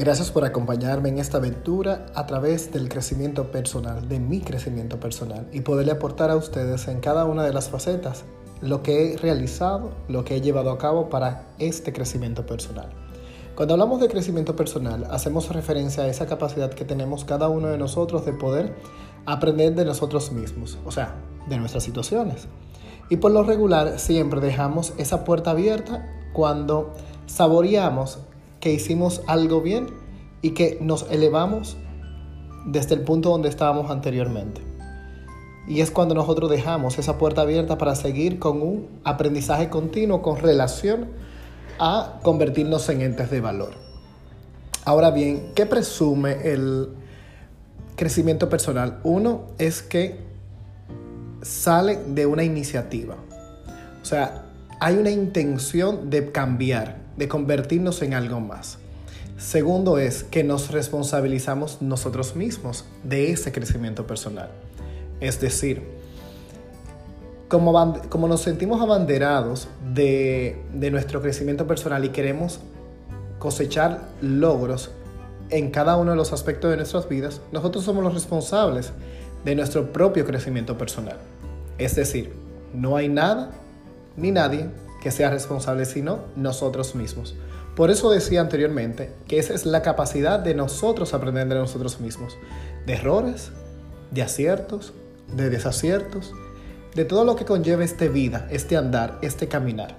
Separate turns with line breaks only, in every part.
Gracias por acompañarme en esta aventura a través del crecimiento personal, de mi crecimiento personal y poderle aportar a ustedes en cada una de las facetas lo que he realizado, lo que he llevado a cabo para este crecimiento personal. Cuando hablamos de crecimiento personal, hacemos referencia a esa capacidad que tenemos cada uno de nosotros de poder aprender de nosotros mismos, o sea, de nuestras situaciones. Y por lo regular siempre dejamos esa puerta abierta cuando saboreamos que hicimos algo bien y que nos elevamos desde el punto donde estábamos anteriormente. Y es cuando nosotros dejamos esa puerta abierta para seguir con un aprendizaje continuo con relación a convertirnos en entes de valor. Ahora bien, ¿qué presume el crecimiento personal? Uno es que sale de una iniciativa. O sea, hay una intención de cambiar, de convertirnos en algo más. Segundo es que nos responsabilizamos nosotros mismos de ese crecimiento personal. Es decir, como, como nos sentimos abanderados de, de nuestro crecimiento personal y queremos cosechar logros en cada uno de los aspectos de nuestras vidas, nosotros somos los responsables de nuestro propio crecimiento personal. Es decir, no hay nada ni nadie que sea responsable, sino nosotros mismos. Por eso decía anteriormente que esa es la capacidad de nosotros aprender de nosotros mismos, de errores, de aciertos, de desaciertos, de todo lo que conlleva esta vida, este andar, este caminar.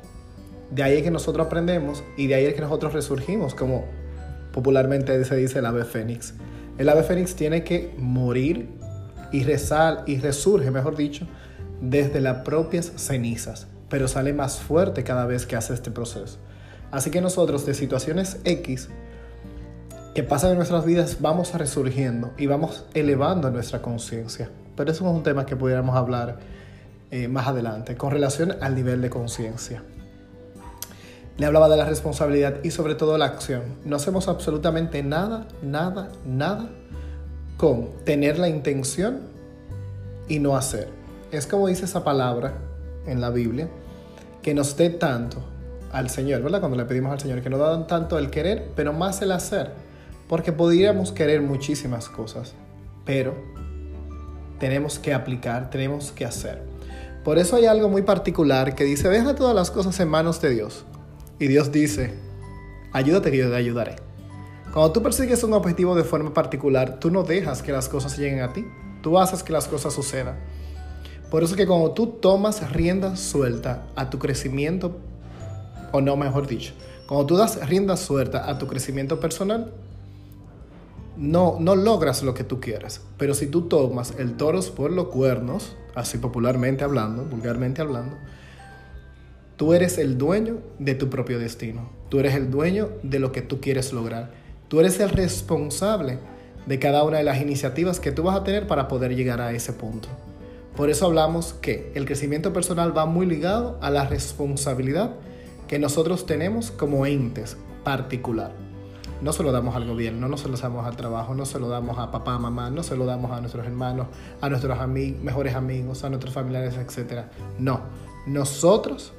De ahí es que nosotros aprendemos y de ahí es que nosotros resurgimos, como popularmente se dice el ave fénix. El ave fénix tiene que morir y, rezar, y resurge, mejor dicho, desde las propias cenizas pero sale más fuerte cada vez que hace este proceso. Así que nosotros de situaciones X que pasan en nuestras vidas vamos resurgiendo y vamos elevando nuestra conciencia. Pero eso es un tema que pudiéramos hablar eh, más adelante con relación al nivel de conciencia. Le hablaba de la responsabilidad y sobre todo la acción. No hacemos absolutamente nada, nada, nada con tener la intención y no hacer. Es como dice esa palabra en la Biblia, que nos dé tanto al Señor, ¿verdad? Cuando le pedimos al Señor que nos da tanto el querer, pero más el hacer. Porque podríamos querer muchísimas cosas, pero tenemos que aplicar, tenemos que hacer. Por eso hay algo muy particular que dice, deja todas las cosas en manos de Dios. Y Dios dice, ayúdate que yo te ayudaré. Cuando tú persigues un objetivo de forma particular, tú no dejas que las cosas lleguen a ti, tú haces que las cosas sucedan. Por eso que cuando tú tomas rienda suelta a tu crecimiento, o no mejor dicho, cuando tú das rienda suelta a tu crecimiento personal, no, no logras lo que tú quieras. Pero si tú tomas el toros por los cuernos, así popularmente hablando, vulgarmente hablando, tú eres el dueño de tu propio destino. Tú eres el dueño de lo que tú quieres lograr. Tú eres el responsable de cada una de las iniciativas que tú vas a tener para poder llegar a ese punto. Por eso hablamos que el crecimiento personal va muy ligado a la responsabilidad que nosotros tenemos como entes particular. No se lo damos al gobierno, no se lo damos al trabajo, no se lo damos a papá, mamá, no se lo damos a nuestros hermanos, a nuestros mejores amigos, a nuestros familiares, etc. No, nosotros,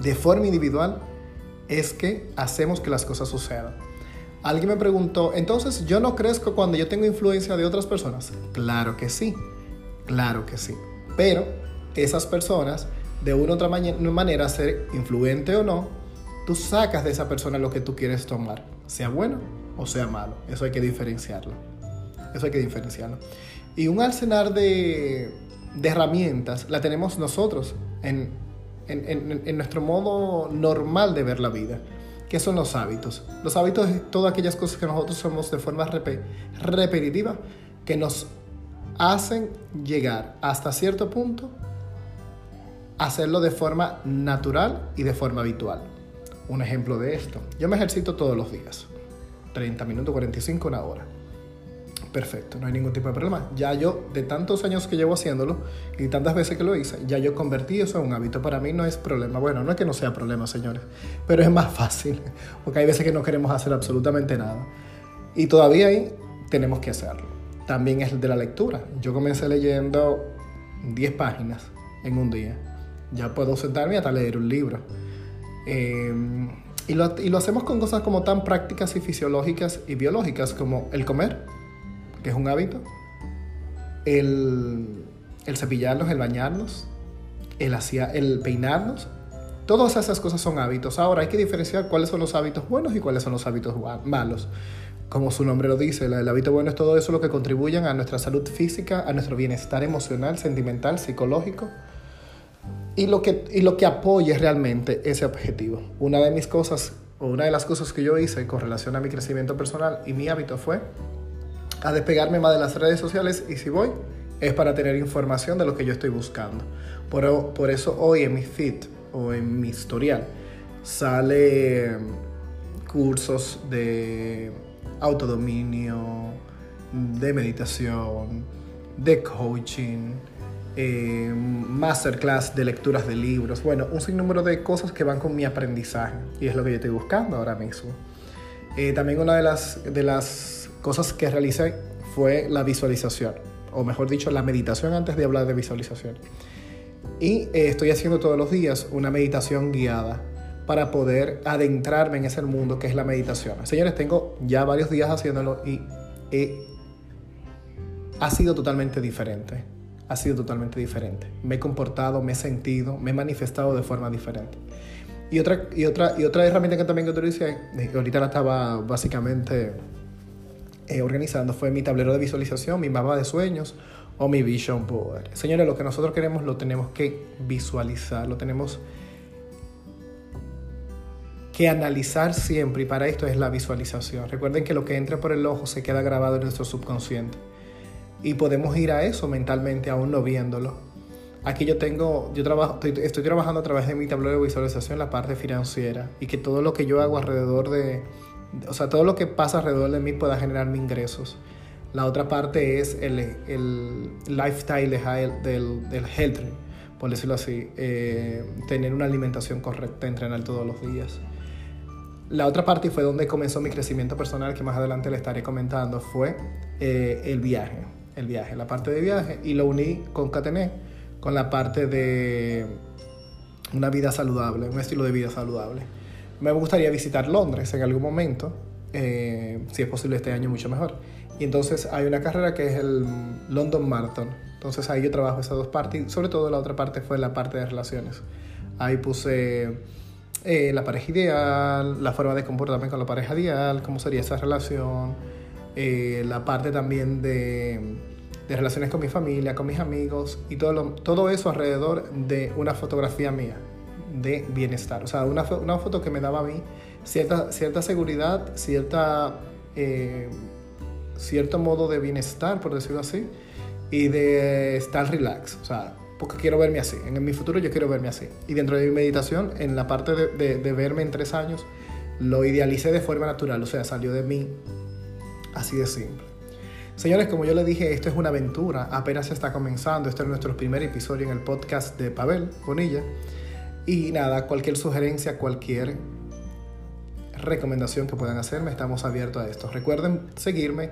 de forma individual, es que hacemos que las cosas sucedan. Alguien me preguntó, entonces yo no crezco cuando yo tengo influencia de otras personas. Claro que sí. Claro que sí. Pero esas personas, de una u otra manera, ser influente o no, tú sacas de esa persona lo que tú quieres tomar, sea bueno o sea malo. Eso hay que diferenciarlo. Eso hay que diferenciarlo. Y un arsenal de, de herramientas la tenemos nosotros en, en, en, nuestro modo normal de ver la vida. ¿Qué son los hábitos? Los hábitos es todas aquellas cosas que nosotros somos de forma repetitiva que nos hacen llegar hasta cierto punto hacerlo de forma natural y de forma habitual. Un ejemplo de esto, yo me ejercito todos los días, 30 minutos, 45, una hora. Perfecto, no hay ningún tipo de problema. Ya yo, de tantos años que llevo haciéndolo y tantas veces que lo hice, ya yo convertí eso en un hábito. Para mí no es problema. Bueno, no es que no sea problema, señores, pero es más fácil, porque hay veces que no queremos hacer absolutamente nada. Y todavía ahí tenemos que hacerlo también es de la lectura. Yo comencé leyendo 10 páginas en un día. Ya puedo sentarme hasta leer un libro. Em, y, lo, y lo hacemos con cosas como tan prácticas y fisiológicas y biológicas como el comer, que es un hábito, el, el cepillarnos, el bañarnos, el, hacia, el peinarnos. Todas esas cosas son hábitos. Ahora hay que diferenciar cuáles son los hábitos buenos y cuáles son los hábitos malos. Como su nombre lo dice, el hábito bueno es todo eso lo que contribuyen a nuestra salud física, a nuestro bienestar emocional, sentimental, psicológico y lo que, y lo que apoye realmente ese objetivo. Una de mis cosas, o una de las cosas que yo hice con relación a mi crecimiento personal y mi hábito fue a despegarme más de las redes sociales y si voy es para tener información de lo que yo estoy buscando. Por, por eso hoy en mi feed o en mi historial sale cursos de autodominio, de meditación, de coaching, eh, masterclass de lecturas de libros, bueno, un sinnúmero de cosas que van con mi aprendizaje y es lo que yo estoy buscando ahora mismo. Eh, también una de las, de las cosas que realicé fue la visualización, o mejor dicho, la meditación antes de hablar de visualización. Y eh, estoy haciendo todos los días una meditación guiada para poder adentrarme en ese mundo que es la meditación. Señores, tengo ya varios días haciéndolo y ha sido totalmente diferente ha sido totalmente diferente. Me he comportado, me he sentido, me he manifestado de forma diferente. Y otra, y otra, y otra herramienta que también utilicé, eh, ahorita la estaba básicamente eh, organizando, fue mi tablero de visualización, mi mapa de sueños o mi vision board. Señores, lo que nosotros queremos lo tenemos que visualizar, lo tenemos analizar siempre y para esto es la visualización. Recuerden que lo que entra por el ojo se queda grabado en nuestro subconsciente y podemos ir a eso mentalmente aún no viéndolo. Aquí yo tengo, yo trabajo, estoy, trabajando a través de mi tablero de visualización la parte financiera y que todo lo que yo hago alrededor de, o sea, todo lo que pasa alrededor de mí pueda generarme ingresos. La otra parte es el, el lifestyle del, del health, por decirlo así, eh, tener una alimentación correcta, entrenar todos los días. La otra parte fue donde comenzó mi crecimiento personal, que más adelante le estaré comentando, fue eh, el viaje el viaje, la parte de viaje, y lo uní, con concatené con la parte de una vida saludable, un estilo de vida saludable. Me gustaría visitar Londres en algún momento, eh, si es posible este año mucho mejor. Y entonces hay una carrera que es el London Marathon. Entonces ahí yo trabajo esas dos partes y sobre todo la otra parte fue la parte de relaciones. Ahí puse eh, la pareja ideal, la forma de comportarme con la pareja ideal, cómo sería esa relación, eh, la parte también de, de, relaciones con mi familia, con mis amigos y todo, todo eso alrededor de una fotografía mía de bienestar. O sea, una, una foto que me daba a mí cierta, cierta seguridad, cierta, eh, cierto modo de bienestar, por decirlo así, y de estar relax. O sea, porque quiero verme así. En mi futuro yo quiero verme así. Y dentro de mi meditación, en la parte de, de, de verme en tres años, lo idealicé de forma natural. O sea, salió de mí Así de simple. Señores, como yo les dije, esto es una aventura, apenas está comenzando, este es nuestro primer episodio en el podcast de Pavel Bonilla. Y nada, cualquier sugerencia, cualquier recomendación que puedan hacerme, estamos abiertos a esto. Recuerden seguirme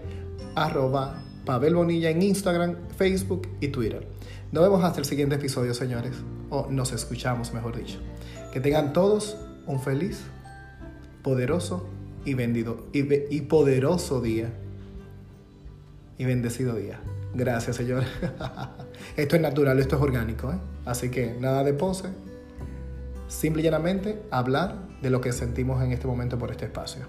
arroba Pavel Bonilla en Instagram, Facebook y Twitter. Nos vemos hasta el siguiente episodio, señores. O nos escuchamos, mejor dicho. Que tengan todos un feliz, poderoso y, vendido, y, poderoso día. Y bendecido día. Gracias, Señor. esto es natural, esto es orgánico. ¿eh? Así que nada de pose. Simple y llanamente hablar de lo que sentimos en este momento por este espacio.